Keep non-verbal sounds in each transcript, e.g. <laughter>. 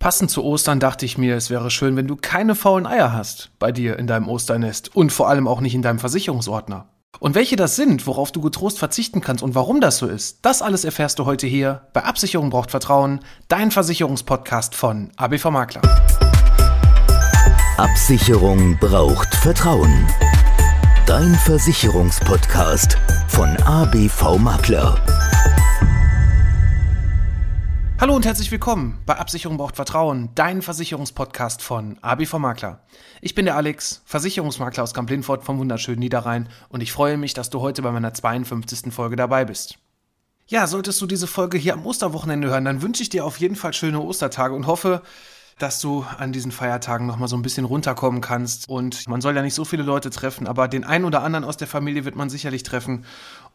Passend zu Ostern dachte ich mir, es wäre schön, wenn du keine faulen Eier hast bei dir in deinem Osternest und vor allem auch nicht in deinem Versicherungsordner. Und welche das sind, worauf du getrost verzichten kannst und warum das so ist, das alles erfährst du heute hier bei Absicherung braucht Vertrauen, dein Versicherungspodcast von ABV Makler. Absicherung braucht Vertrauen. Dein Versicherungspodcast von ABV Makler. Hallo und herzlich willkommen bei Absicherung braucht Vertrauen, dein Versicherungspodcast von ABV Makler. Ich bin der Alex, Versicherungsmakler aus Kamp-Lindfort vom wunderschönen Niederrhein und ich freue mich, dass du heute bei meiner 52. Folge dabei bist. Ja, solltest du diese Folge hier am Osterwochenende hören, dann wünsche ich dir auf jeden Fall schöne Ostertage und hoffe, dass du an diesen Feiertagen noch mal so ein bisschen runterkommen kannst. Und man soll ja nicht so viele Leute treffen, aber den einen oder anderen aus der Familie wird man sicherlich treffen.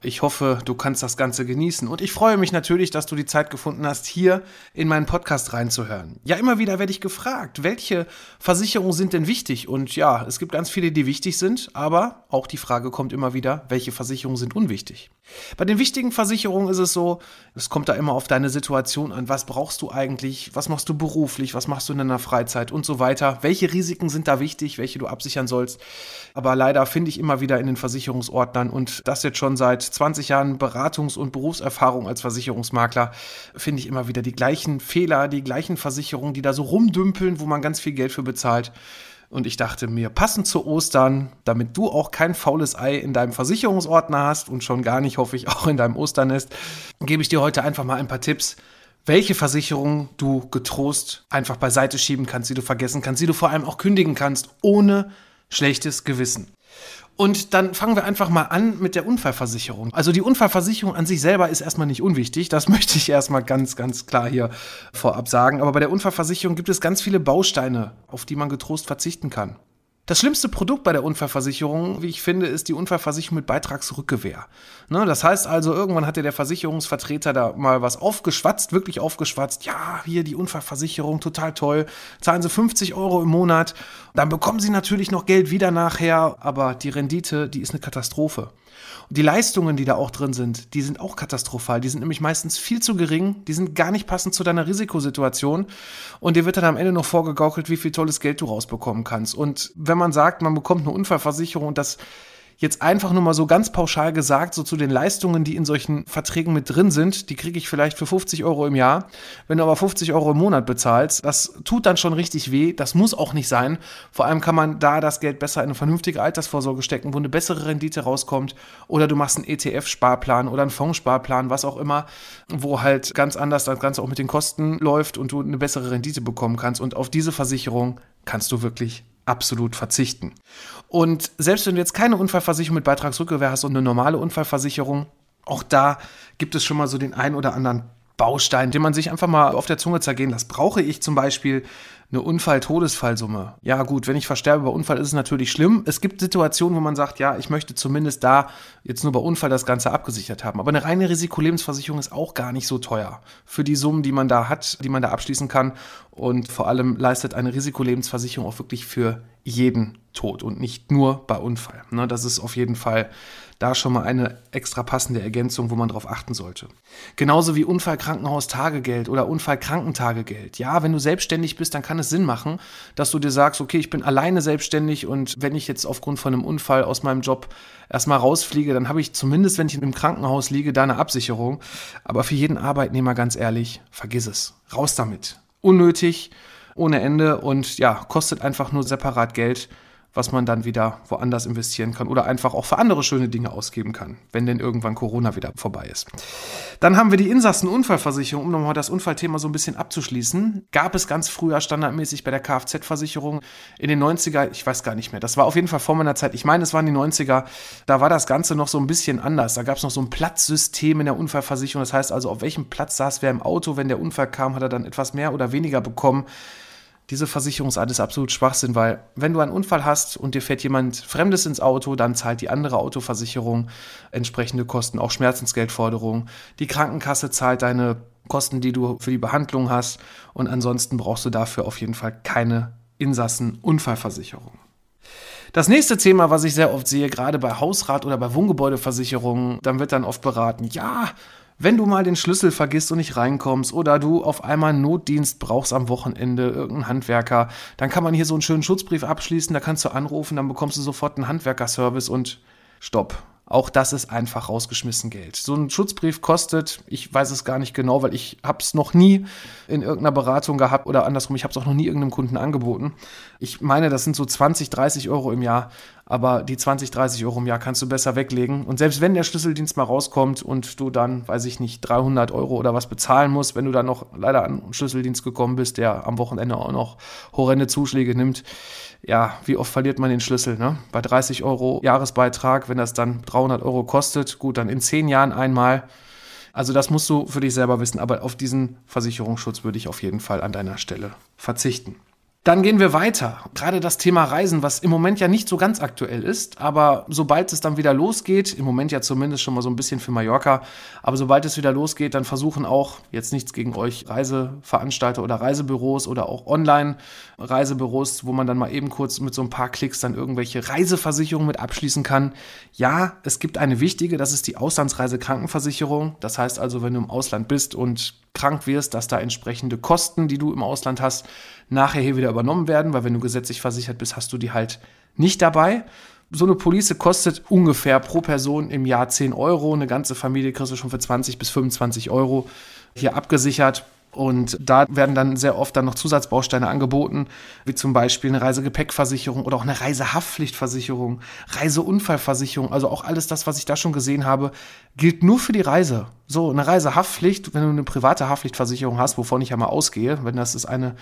Ich hoffe, du kannst das Ganze genießen. Und ich freue mich natürlich, dass du die Zeit gefunden hast, hier in meinen Podcast reinzuhören. Ja, immer wieder werde ich gefragt, welche Versicherungen sind denn wichtig? Und ja, es gibt ganz viele, die wichtig sind, aber auch die Frage kommt immer wieder, welche Versicherungen sind unwichtig? Bei den wichtigen Versicherungen ist es so, es kommt da immer auf deine Situation an. Was brauchst du eigentlich? Was machst du beruflich? Was machst du in deiner Freizeit und so weiter? Welche Risiken sind da wichtig, welche du absichern sollst? Aber leider finde ich immer wieder in den Versicherungsordnern und das jetzt schon seit 20 Jahren Beratungs- und Berufserfahrung als Versicherungsmakler, finde ich immer wieder die gleichen Fehler, die gleichen Versicherungen, die da so rumdümpeln, wo man ganz viel Geld für bezahlt. Und ich dachte mir, passend zu Ostern, damit du auch kein faules Ei in deinem Versicherungsordner hast und schon gar nicht, hoffe ich, auch in deinem Osternest, gebe ich dir heute einfach mal ein paar Tipps, welche Versicherung du getrost einfach beiseite schieben kannst, die du vergessen kannst, die du vor allem auch kündigen kannst, ohne schlechtes Gewissen. Und dann fangen wir einfach mal an mit der Unfallversicherung. Also die Unfallversicherung an sich selber ist erstmal nicht unwichtig. Das <laughs> möchte ich erstmal ganz, ganz klar hier vorab sagen. Aber bei der Unfallversicherung gibt es ganz viele Bausteine, auf die man getrost verzichten kann. Das schlimmste Produkt bei der Unfallversicherung, wie ich finde, ist die Unfallversicherung mit Beitragsrückgewehr. Ne, das heißt also, irgendwann hatte der Versicherungsvertreter da mal was aufgeschwatzt, wirklich aufgeschwatzt. Ja, hier die Unfallversicherung, total toll. Zahlen Sie 50 Euro im Monat. Dann bekommen Sie natürlich noch Geld wieder nachher, aber die Rendite, die ist eine Katastrophe. Und die Leistungen, die da auch drin sind, die sind auch katastrophal. Die sind nämlich meistens viel zu gering, die sind gar nicht passend zu deiner Risikosituation und dir wird dann am Ende noch vorgegaukelt, wie viel tolles Geld du rausbekommen kannst. Und wenn man sagt, man bekommt eine Unfallversicherung und das jetzt einfach nur mal so ganz pauschal gesagt, so zu den Leistungen, die in solchen Verträgen mit drin sind, die kriege ich vielleicht für 50 Euro im Jahr. Wenn du aber 50 Euro im Monat bezahlst, das tut dann schon richtig weh. Das muss auch nicht sein. Vor allem kann man da das Geld besser in eine vernünftige Altersvorsorge stecken, wo eine bessere Rendite rauskommt. Oder du machst einen ETF-Sparplan oder einen Fondssparplan, was auch immer, wo halt ganz anders das Ganze auch mit den Kosten läuft und du eine bessere Rendite bekommen kannst. Und auf diese Versicherung kannst du wirklich absolut verzichten. Und selbst wenn du jetzt keine Unfallversicherung mit Beitragsrückgewehr hast und eine normale Unfallversicherung, auch da gibt es schon mal so den einen oder anderen Baustein, den man sich einfach mal auf der Zunge zergehen lässt. Brauche ich zum Beispiel eine Unfall-Todesfallsumme? Ja gut, wenn ich versterbe bei Unfall ist es natürlich schlimm. Es gibt Situationen, wo man sagt, ja, ich möchte zumindest da jetzt nur bei Unfall das Ganze abgesichert haben. Aber eine reine Risikolebensversicherung ist auch gar nicht so teuer für die Summen, die man da hat, die man da abschließen kann. Und vor allem leistet eine Risikolebensversicherung auch wirklich für jeden Tod und nicht nur bei Unfall. Ne, das ist auf jeden Fall da schon mal eine extra passende Ergänzung, wo man darauf achten sollte. Genauso wie Unfallkrankenhaustagegeld oder Unfallkrankentagegeld. Ja, wenn du selbstständig bist, dann kann es Sinn machen, dass du dir sagst, okay, ich bin alleine selbstständig und wenn ich jetzt aufgrund von einem Unfall aus meinem Job erstmal rausfliege, dann habe ich zumindest, wenn ich im Krankenhaus liege, da eine Absicherung. Aber für jeden Arbeitnehmer ganz ehrlich, vergiss es. Raus damit. Unnötig, ohne Ende und ja, kostet einfach nur separat Geld was man dann wieder woanders investieren kann oder einfach auch für andere schöne Dinge ausgeben kann, wenn denn irgendwann Corona wieder vorbei ist. Dann haben wir die Insassenunfallversicherung, um nochmal das Unfallthema so ein bisschen abzuschließen. Gab es ganz früher standardmäßig bei der Kfz-Versicherung in den 90er, ich weiß gar nicht mehr, das war auf jeden Fall vor meiner Zeit, ich meine, es waren die 90er, da war das Ganze noch so ein bisschen anders. Da gab es noch so ein Platzsystem in der Unfallversicherung, das heißt also, auf welchem Platz saß wer im Auto, wenn der Unfall kam, hat er dann etwas mehr oder weniger bekommen diese Versicherungsart ist absolut Schwachsinn, weil wenn du einen Unfall hast und dir fährt jemand Fremdes ins Auto, dann zahlt die andere Autoversicherung entsprechende Kosten, auch Schmerzensgeldforderungen. Die Krankenkasse zahlt deine Kosten, die du für die Behandlung hast und ansonsten brauchst du dafür auf jeden Fall keine Insassen-Unfallversicherung. Das nächste Thema, was ich sehr oft sehe, gerade bei Hausrat- oder bei Wohngebäudeversicherungen, dann wird dann oft beraten, ja, Wenn du mal den Schlüssel vergisst und nicht reinkommst oder du auf einmal einen Notdienst brauchst am Wochenende, irgendeinen Handwerker, dann kann man hier so einen schönen Schutzbrief abschließen, da kannst du anrufen, dann bekommst du sofort einen Handwerkerservice und stopp. Auch das ist einfach rausgeschmissen Geld. So ein Schutzbrief kostet, ich weiß es gar nicht genau, weil ich habe es noch nie in irgendeiner Beratung gehabt oder andersrum, ich habe es auch noch nie irgendeinem Kunden angeboten. Ich meine, das sind so 20, 30 Euro im Jahr, aber die 20, 30 Euro im Jahr kannst du besser weglegen. Und selbst wenn der Schlüsseldienst mal rauskommt und du dann, weiß ich nicht, 300 Euro oder was bezahlen musst, wenn du dann noch leider an einen Schlüsseldienst gekommen bist, der am Wochenende auch noch horrende Zuschläge nimmt, ja, wie oft verliert man den Schlüssel? Ne? Bei 30 Euro Jahresbeitrag, wenn das dann 300 Euro kostet, gut, dann in 10 Jahren einmal. Also das musst du für dich selber wissen, aber auf diesen Versicherungsschutz würde ich auf jeden Fall an deiner Stelle verzichten. Dann gehen wir weiter. Gerade das Thema Reisen, was im Moment ja nicht so ganz aktuell ist, aber sobald es dann wieder losgeht, im Moment ja zumindest schon mal so ein bisschen für Mallorca, aber sobald es wieder losgeht, dann versuchen auch, jetzt nichts gegen euch, Reiseveranstalter oder Reisebüros oder auch Online-Reisebüros, wo man dann mal eben kurz mit so ein paar Klicks dann irgendwelche Reiseversicherungen mit abschließen kann. Ja, es gibt eine wichtige, das ist die Auslandsreisekrankenversicherung. Das heißt also, wenn du im Ausland bist und krank wirst, dass da entsprechende Kosten, die du im Ausland hast, nachher hier wieder übernommen werden, weil wenn du gesetzlich versichert bist, hast du die halt nicht dabei. So eine Police kostet ungefähr pro Person im Jahr 10 Euro. Eine ganze Familie kriegst du schon für 20 bis 25 Euro hier abgesichert. Und da werden dann sehr oft dann noch Zusatzbausteine angeboten, wie zum Beispiel eine Reisegepäckversicherung oder auch eine Reisehaftpflichtversicherung, Reiseunfallversicherung. Also auch alles das, was ich da schon gesehen habe, gilt nur für die Reise. So, eine Reisehaftpflicht, wenn du eine private Haftpflichtversicherung hast, wovon ich ja mal ausgehe, wenn das ist eine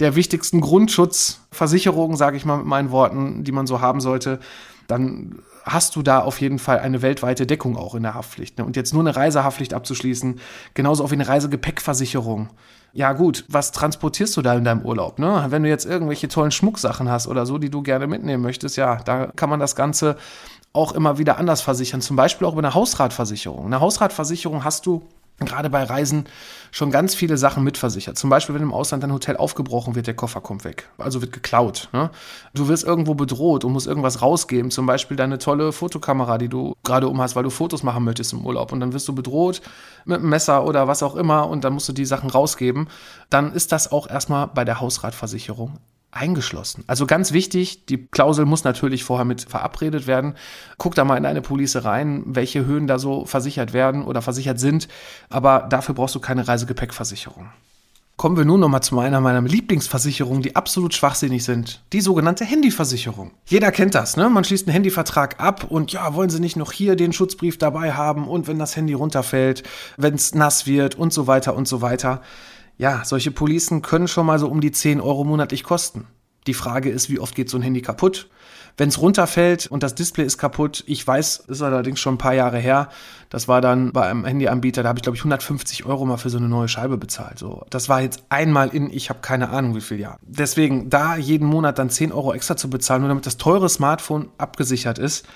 der wichtigsten Grundschutzversicherungen, sage ich mal mit meinen Worten, die man so haben sollte, dann hast du da auf jeden Fall eine weltweite Deckung auch in der Haftpflicht. Ne? Und jetzt nur eine Reisehaftpflicht abzuschließen, genauso auch wie eine Reisegepäckversicherung. Ja gut, was transportierst du da in deinem Urlaub? Ne? Wenn du jetzt irgendwelche tollen Schmucksachen hast oder so, die du gerne mitnehmen möchtest, ja, da kann man das Ganze auch immer wieder anders versichern. Zum Beispiel auch über eine Hausratversicherung. Eine Hausratversicherung hast du gerade bei Reisen schon ganz viele Sachen mitversichert. Zum Beispiel, wenn im Ausland dein Hotel aufgebrochen wird, der Koffer kommt weg. Also wird geklaut. Ne? Du wirst irgendwo bedroht und musst irgendwas rausgeben. Zum Beispiel deine tolle Fotokamera, die du gerade um hast, weil du Fotos machen möchtest im Urlaub. Und dann wirst du bedroht mit einem Messer oder was auch immer und dann musst du die Sachen rausgeben. Dann ist das auch erstmal bei der Hausratversicherung eingeschlossen. Also ganz wichtig, die Klausel muss natürlich vorher mit verabredet werden. Guck da mal in eine Police rein, welche Höhen da so versichert werden oder versichert sind, aber dafür brauchst du keine Reisegepäckversicherung. Kommen wir nun nochmal zu einer meiner Lieblingsversicherungen, die absolut schwachsinnig sind. Die sogenannte Handyversicherung. Jeder kennt das, ne? Man schließt einen Handyvertrag ab und ja, wollen Sie nicht noch hier den Schutzbrief dabei haben und wenn das Handy runterfällt, wenn es nass wird und so weiter und so weiter ja, solche Policen können schon mal so um die 10 Euro monatlich kosten. Die Frage ist, wie oft geht so ein Handy kaputt? Wenn es runterfällt und das Display ist kaputt, ich weiß, ist allerdings schon ein paar Jahre her, das war dann bei einem Handyanbieter, da habe ich glaube ich 150 Euro mal für so eine neue Scheibe bezahlt. So, das war jetzt einmal in, ich habe keine Ahnung wie viel Jahr. Deswegen da jeden Monat dann 10 Euro extra zu bezahlen, nur damit das teure Smartphone abgesichert ist,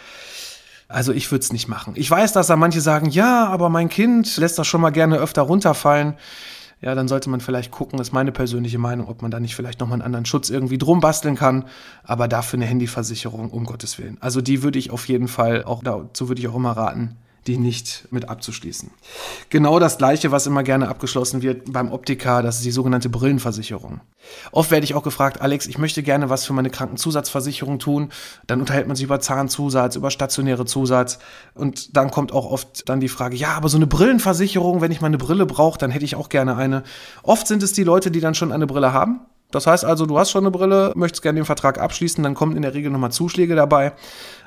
also ich würde es nicht machen. Ich weiß, dass da manche sagen, ja, aber mein Kind lässt das schon mal gerne öfter runterfallen ja, dann sollte man vielleicht gucken, ist meine persönliche Meinung, ob man da nicht vielleicht nochmal einen anderen Schutz irgendwie drum basteln kann. Aber dafür eine Handyversicherung, um Gottes Willen. Also die würde ich auf jeden Fall, auch dazu würde ich auch immer raten, die nicht mit abzuschließen. Genau das gleiche, was immer gerne abgeschlossen wird beim Optiker, das ist die sogenannte Brillenversicherung. Oft werde ich auch gefragt, Alex, ich möchte gerne was für meine Krankenzusatzversicherung tun. Dann unterhält man sich über Zahnzusatz, über stationäre Zusatz und dann kommt auch oft dann die Frage, ja, aber so eine Brillenversicherung, wenn ich mal eine Brille brauche, dann hätte ich auch gerne eine. Oft sind es die Leute, die dann schon eine Brille haben das heißt also, du hast schon eine Brille, möchtest gerne den Vertrag abschließen, dann kommen in der Regel nochmal Zuschläge dabei.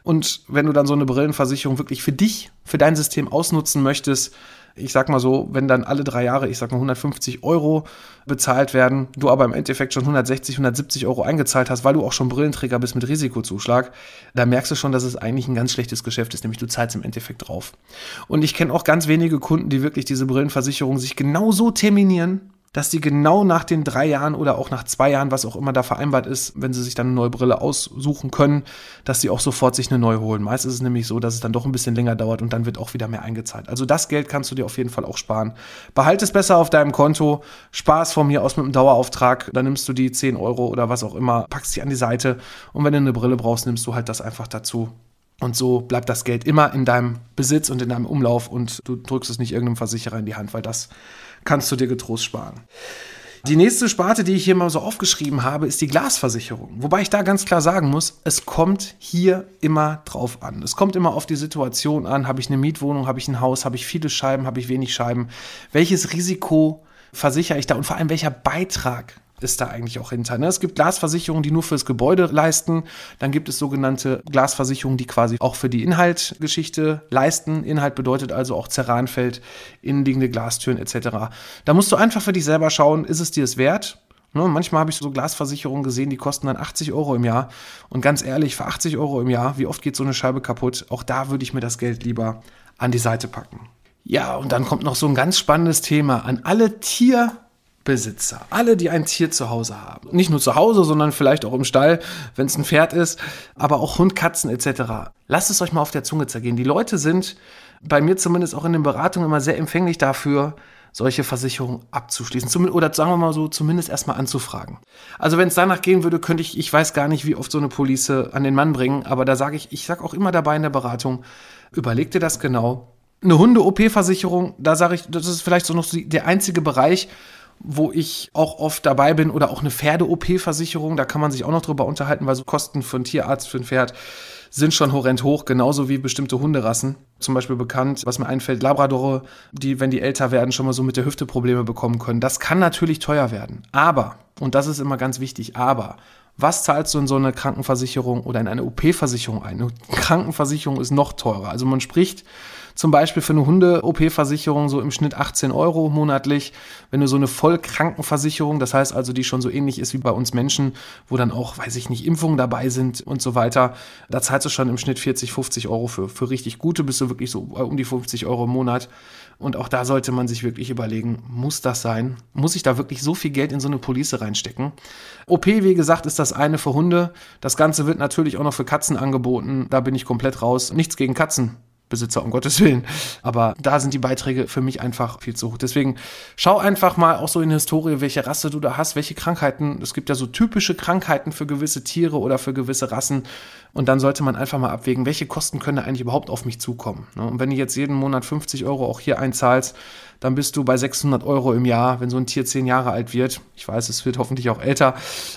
Und wenn du dann so eine Brillenversicherung wirklich für dich, für dein System ausnutzen möchtest, ich sag mal so, wenn dann alle drei Jahre, ich sag mal 150 Euro bezahlt werden, du aber im Endeffekt schon 160, 170 Euro eingezahlt hast, weil du auch schon Brillenträger bist mit Risikozuschlag, da merkst du schon, dass es eigentlich ein ganz schlechtes Geschäft ist, nämlich du zahlst im Endeffekt drauf. Und ich kenne auch ganz wenige Kunden, die wirklich diese Brillenversicherung sich genau so terminieren, dass die genau nach den drei Jahren oder auch nach zwei Jahren, was auch immer da vereinbart ist, wenn sie sich dann eine neue Brille aussuchen können, dass sie auch sofort sich eine neue holen. Meist ist es nämlich so, dass es dann doch ein bisschen länger dauert und dann wird auch wieder mehr eingezahlt. Also das Geld kannst du dir auf jeden Fall auch sparen. Behalte es besser auf deinem Konto, Spaß von mir aus mit einem Dauerauftrag, dann nimmst du die 10 Euro oder was auch immer, packst sie an die Seite und wenn du eine Brille brauchst, nimmst du halt das einfach dazu. Und so bleibt das Geld immer in deinem Besitz und in deinem Umlauf und du drückst es nicht irgendeinem Versicherer in die Hand, weil das kannst du dir getrost sparen. Die nächste Sparte, die ich hier mal so aufgeschrieben habe, ist die Glasversicherung. Wobei ich da ganz klar sagen muss, es kommt hier immer drauf an. Es kommt immer auf die Situation an. Habe ich eine Mietwohnung, habe ich ein Haus, habe ich viele Scheiben, habe ich wenig Scheiben? Welches Risiko versichere ich da und vor allem welcher Beitrag ist da eigentlich auch hinter. Ne? Es gibt Glasversicherungen, die nur fürs Gebäude leisten. Dann gibt es sogenannte Glasversicherungen, die quasi auch für die Inhaltgeschichte leisten. Inhalt bedeutet also auch Zerranfeld, innenliegende Glastüren etc. Da musst du einfach für dich selber schauen, ist es dir es wert? Ne? Manchmal habe ich so Glasversicherungen gesehen, die kosten dann 80 Euro im Jahr. Und ganz ehrlich, für 80 Euro im Jahr, wie oft geht so eine Scheibe kaputt? Auch da würde ich mir das Geld lieber an die Seite packen. Ja, und dann kommt noch so ein ganz spannendes Thema an alle Tier- Besitzer, alle, die ein Tier zu Hause haben. Nicht nur zu Hause, sondern vielleicht auch im Stall, wenn es ein Pferd ist, aber auch Hund, Katzen etc. Lasst es euch mal auf der Zunge zergehen. Die Leute sind bei mir zumindest auch in den Beratungen immer sehr empfänglich dafür, solche Versicherungen abzuschließen. Oder sagen wir mal so, zumindest erstmal anzufragen. Also wenn es danach gehen würde, könnte ich, ich weiß gar nicht, wie oft so eine Police an den Mann bringen, aber da sage ich, ich sage auch immer dabei in der Beratung, überleg dir das genau. Eine Hunde-OP-Versicherung, da sage ich, das ist vielleicht so noch der einzige Bereich, wo ich auch oft dabei bin oder auch eine Pferde-OP-Versicherung, da kann man sich auch noch drüber unterhalten, weil so Kosten für einen Tierarzt, für ein Pferd sind schon horrend hoch, genauso wie bestimmte Hunderassen. Zum Beispiel bekannt, was mir einfällt, Labradore, die, wenn die älter werden, schon mal so mit der Hüfte Probleme bekommen können. Das kann natürlich teuer werden. Aber, und das ist immer ganz wichtig, aber was zahlst du in so eine Krankenversicherung oder in eine OP-Versicherung ein? Eine Krankenversicherung ist noch teurer. Also man spricht zum Beispiel für eine Hunde-OP-Versicherung so im Schnitt 18 Euro monatlich. Wenn du so eine Vollkrankenversicherung, das heißt also, die schon so ähnlich ist wie bei uns Menschen, wo dann auch, weiß ich nicht, Impfungen dabei sind und so weiter, da zahlst du schon im Schnitt 40, 50 Euro für. Für richtig gute bist du wirklich so um die 50 Euro im Monat. Und auch da sollte man sich wirklich überlegen, muss das sein? Muss ich da wirklich so viel Geld in so eine Police reinstecken? OP, wie gesagt, ist das eine für Hunde. Das Ganze wird natürlich auch noch für Katzen angeboten. Da bin ich komplett raus. Nichts gegen Katzen. Besitzer, um Gottes Willen. Aber da sind die Beiträge für mich einfach viel zu hoch. Deswegen schau einfach mal auch so in die Historie, welche Rasse du da hast, welche Krankheiten. Es gibt ja so typische Krankheiten für gewisse Tiere oder für gewisse Rassen. Und dann sollte man einfach mal abwägen, welche Kosten können da eigentlich überhaupt auf mich zukommen. Ne? Und wenn du jetzt jeden Monat 50 Euro auch hier einzahlst, dann bist du bei 600 Euro im Jahr, wenn so ein Tier 10 Jahre alt wird. Ich weiß, es wird hoffentlich auch älter,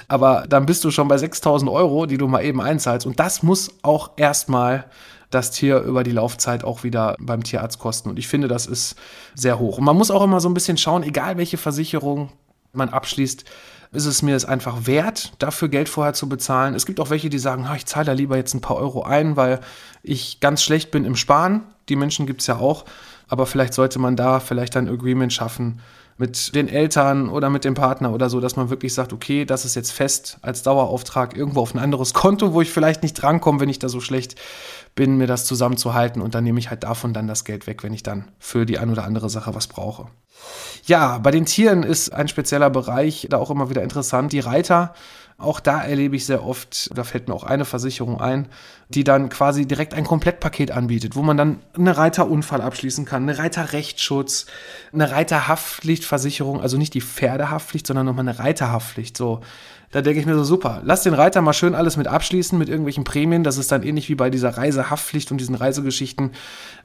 aber dann bist du schon bei 6000 Euro, die du mal eben einzahlst. Und das muss auch erstmal das Tier über die Laufzeit auch wieder beim Tierarzt kosten. Und ich finde, das ist sehr hoch. Und man muss auch immer so ein bisschen schauen, egal welche Versicherung man abschließt, ist es mir es einfach wert, dafür Geld vorher zu bezahlen. Es gibt auch welche, die sagen, ich zahle da lieber jetzt ein paar Euro ein, weil ich ganz schlecht bin im Sparen. Die Menschen gibt es ja auch. Aber vielleicht sollte man da vielleicht ein Agreement schaffen, mit den Eltern oder mit dem Partner oder so, dass man wirklich sagt, okay, das ist jetzt fest als Dauerauftrag irgendwo auf ein anderes Konto, wo ich vielleicht nicht drankomme, wenn ich da so schlecht bin, mir das zusammenzuhalten und dann nehme ich halt davon dann das Geld weg, wenn ich dann für die ein oder andere Sache was brauche. Ja, bei den Tieren ist ein spezieller Bereich da auch immer wieder interessant. Die Reiter auch da erlebe ich sehr oft, da fällt mir auch eine Versicherung ein, die dann quasi direkt ein Komplettpaket anbietet, wo man dann eine Reiterunfall abschließen kann, eine Reiterrechtsschutz, eine Reiterhaftpflichtversicherung, also nicht die Pferdehaftpflicht, sondern nochmal eine Reiterhaftpflicht. So, da denke ich mir so, super, lass den Reiter mal schön alles mit abschließen, mit irgendwelchen Prämien. Das ist dann ähnlich wie bei dieser Reisehaftpflicht und diesen Reisegeschichten.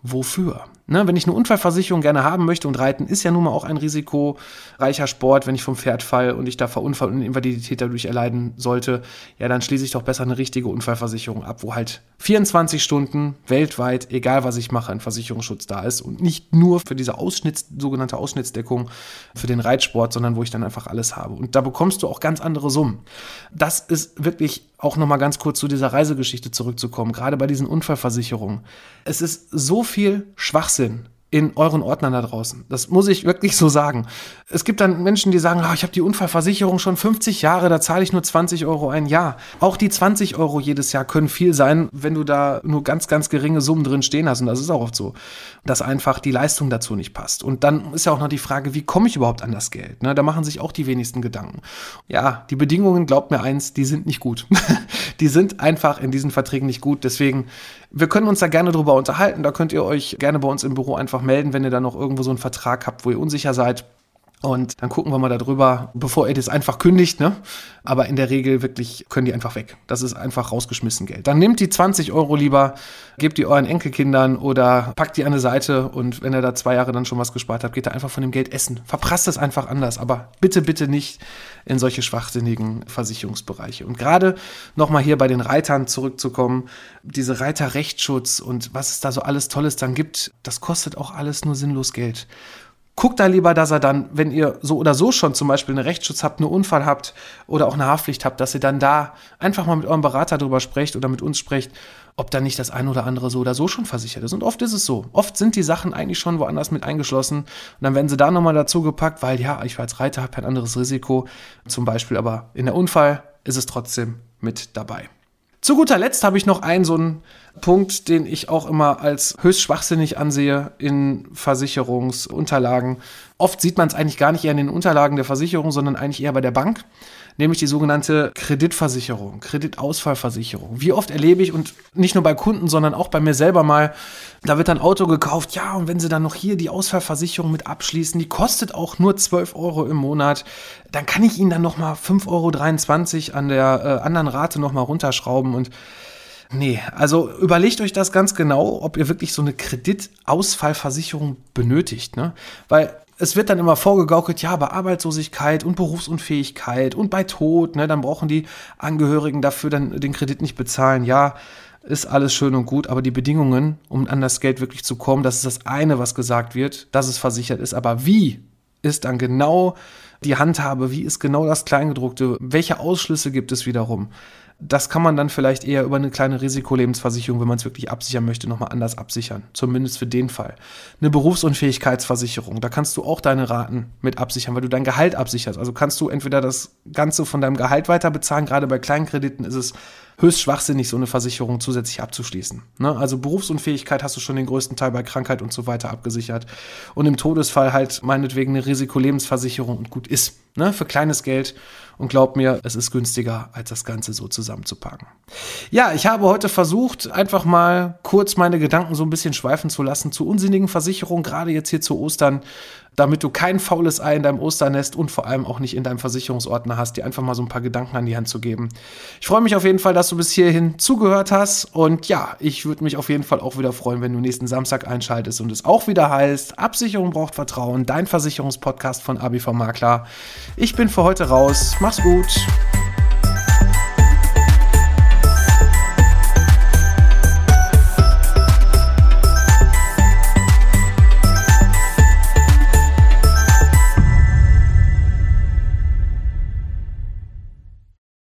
Wofür? Ne, wenn ich eine Unfallversicherung gerne haben möchte und Reiten ist ja nun mal auch ein risikoreicher Sport, wenn ich vom Pferd falle und ich da Verunfall und Invalidität dadurch erleiden sollte, ja, dann schließe ich doch besser eine richtige Unfallversicherung ab, wo halt 24 Stunden weltweit, egal was ich mache, ein Versicherungsschutz da ist und nicht nur für diese Ausschnitts, sogenannte Ausschnittsdeckung für den Reitsport, sondern wo ich dann einfach alles habe. Und da bekommst du auch ganz andere Summen. Das ist wirklich auch nochmal ganz kurz zu dieser Reisegeschichte zurückzukommen, gerade bei diesen Unfallversicherungen. Es ist so viel Schwachsinn in euren Ordnern da draußen. Das muss ich wirklich so sagen. Es gibt dann Menschen, die sagen, oh, ich habe die Unfallversicherung schon 50 Jahre, da zahle ich nur 20 Euro ein Jahr. Auch die 20 Euro jedes Jahr können viel sein, wenn du da nur ganz, ganz geringe Summen drin stehen hast. Und das ist auch oft so, dass einfach die Leistung dazu nicht passt. Und dann ist ja auch noch die Frage, wie komme ich überhaupt an das Geld? Ne, da machen sich auch die wenigsten Gedanken. Ja, die Bedingungen, glaubt mir eins, die sind nicht gut. <laughs> die sind einfach in diesen Verträgen nicht gut. Deswegen, wir können uns da gerne drüber unterhalten. Da könnt ihr euch gerne bei uns im Büro einfach melden, wenn ihr da noch irgendwo so einen Vertrag habt, wo ihr unsicher seid. Und dann gucken wir mal darüber, bevor ihr das einfach kündigt, ne? Aber in der Regel wirklich können die einfach weg. Das ist einfach rausgeschmissen Geld. Dann nehmt die 20 Euro lieber, gebt die euren Enkelkindern oder packt die an eine Seite und wenn ihr da zwei Jahre dann schon was gespart habt, geht da einfach von dem Geld essen. Verprasst es einfach anders. Aber bitte, bitte nicht in solche schwachsinnigen Versicherungsbereiche. Und gerade nochmal hier bei den Reitern zurückzukommen, diese Reiterrechtsschutz und was es da so alles Tolles dann gibt, das kostet auch alles nur sinnlos Geld. Guckt da lieber, dass er dann, wenn ihr so oder so schon zum Beispiel einen Rechtsschutz habt, einen Unfall habt oder auch eine Haftpflicht habt, dass ihr dann da einfach mal mit eurem Berater drüber sprecht oder mit uns sprecht, ob da nicht das ein oder andere so oder so schon versichert ist. Und oft ist es so. Oft sind die Sachen eigentlich schon woanders mit eingeschlossen. Und dann werden sie da nochmal dazu gepackt, weil ja, ich als Reiter habe kein anderes Risiko. Zum Beispiel aber in der Unfall ist es trotzdem mit dabei. Zu guter Letzt habe ich noch einen so einen Punkt, den ich auch immer als höchst schwachsinnig ansehe in Versicherungsunterlagen. Oft sieht man es eigentlich gar nicht eher in den Unterlagen der Versicherung, sondern eigentlich eher bei der Bank nämlich die sogenannte Kreditversicherung, Kreditausfallversicherung. Wie oft erlebe ich und nicht nur bei Kunden, sondern auch bei mir selber mal, da wird ein Auto gekauft, ja, und wenn sie dann noch hier die Ausfallversicherung mit abschließen, die kostet auch nur 12 Euro im Monat, dann kann ich ihnen dann nochmal 5,23 Euro an der äh, anderen Rate nochmal runterschrauben und Nee, also überlegt euch das ganz genau, ob ihr wirklich so eine Kreditausfallversicherung benötigt, ne? Weil es wird dann immer vorgegaukelt, ja, bei Arbeitslosigkeit und Berufsunfähigkeit und bei Tod, ne, dann brauchen die Angehörigen dafür dann den Kredit nicht bezahlen. Ja, ist alles schön und gut, aber die Bedingungen, um an das Geld wirklich zu kommen, das ist das eine, was gesagt wird, dass es versichert ist. Aber wie ist dann genau die Handhabe, wie ist genau das Kleingedruckte, welche Ausschlüsse gibt es wiederum? Das kann man dann vielleicht eher über eine kleine Risikolebensversicherung, wenn man es wirklich absichern möchte, nochmal anders absichern. Zumindest für den Fall. Eine Berufsunfähigkeitsversicherung, da kannst du auch deine Raten mit absichern, weil du dein Gehalt absicherst. Also kannst du entweder das Ganze von deinem Gehalt weiter bezahlen. Gerade bei kleinen Krediten ist es höchst schwachsinnig, so eine Versicherung zusätzlich abzuschließen. Ne? Also Berufsunfähigkeit hast du schon den größten Teil bei Krankheit und so weiter abgesichert. Und im Todesfall halt meinetwegen eine Risikolebensversicherung und gut ist. Ne? Für kleines Geld. Und glaub mir, es ist günstiger, als das Ganze so zusammenzupacken. Ja, ich habe heute versucht, einfach mal kurz meine Gedanken so ein bisschen schweifen zu lassen zu unsinnigen Versicherungen, gerade jetzt hier zu Ostern damit du kein faules Ei in deinem Osternest und vor allem auch nicht in deinem Versicherungsordner hast, dir einfach mal so ein paar Gedanken an die Hand zu geben. Ich freue mich auf jeden Fall, dass du bis hierhin zugehört hast und ja, ich würde mich auf jeden Fall auch wieder freuen, wenn du nächsten Samstag einschaltest und es auch wieder heißt, Absicherung braucht Vertrauen, dein Versicherungspodcast von ABV Makler. Ich bin für heute raus. Mach's gut.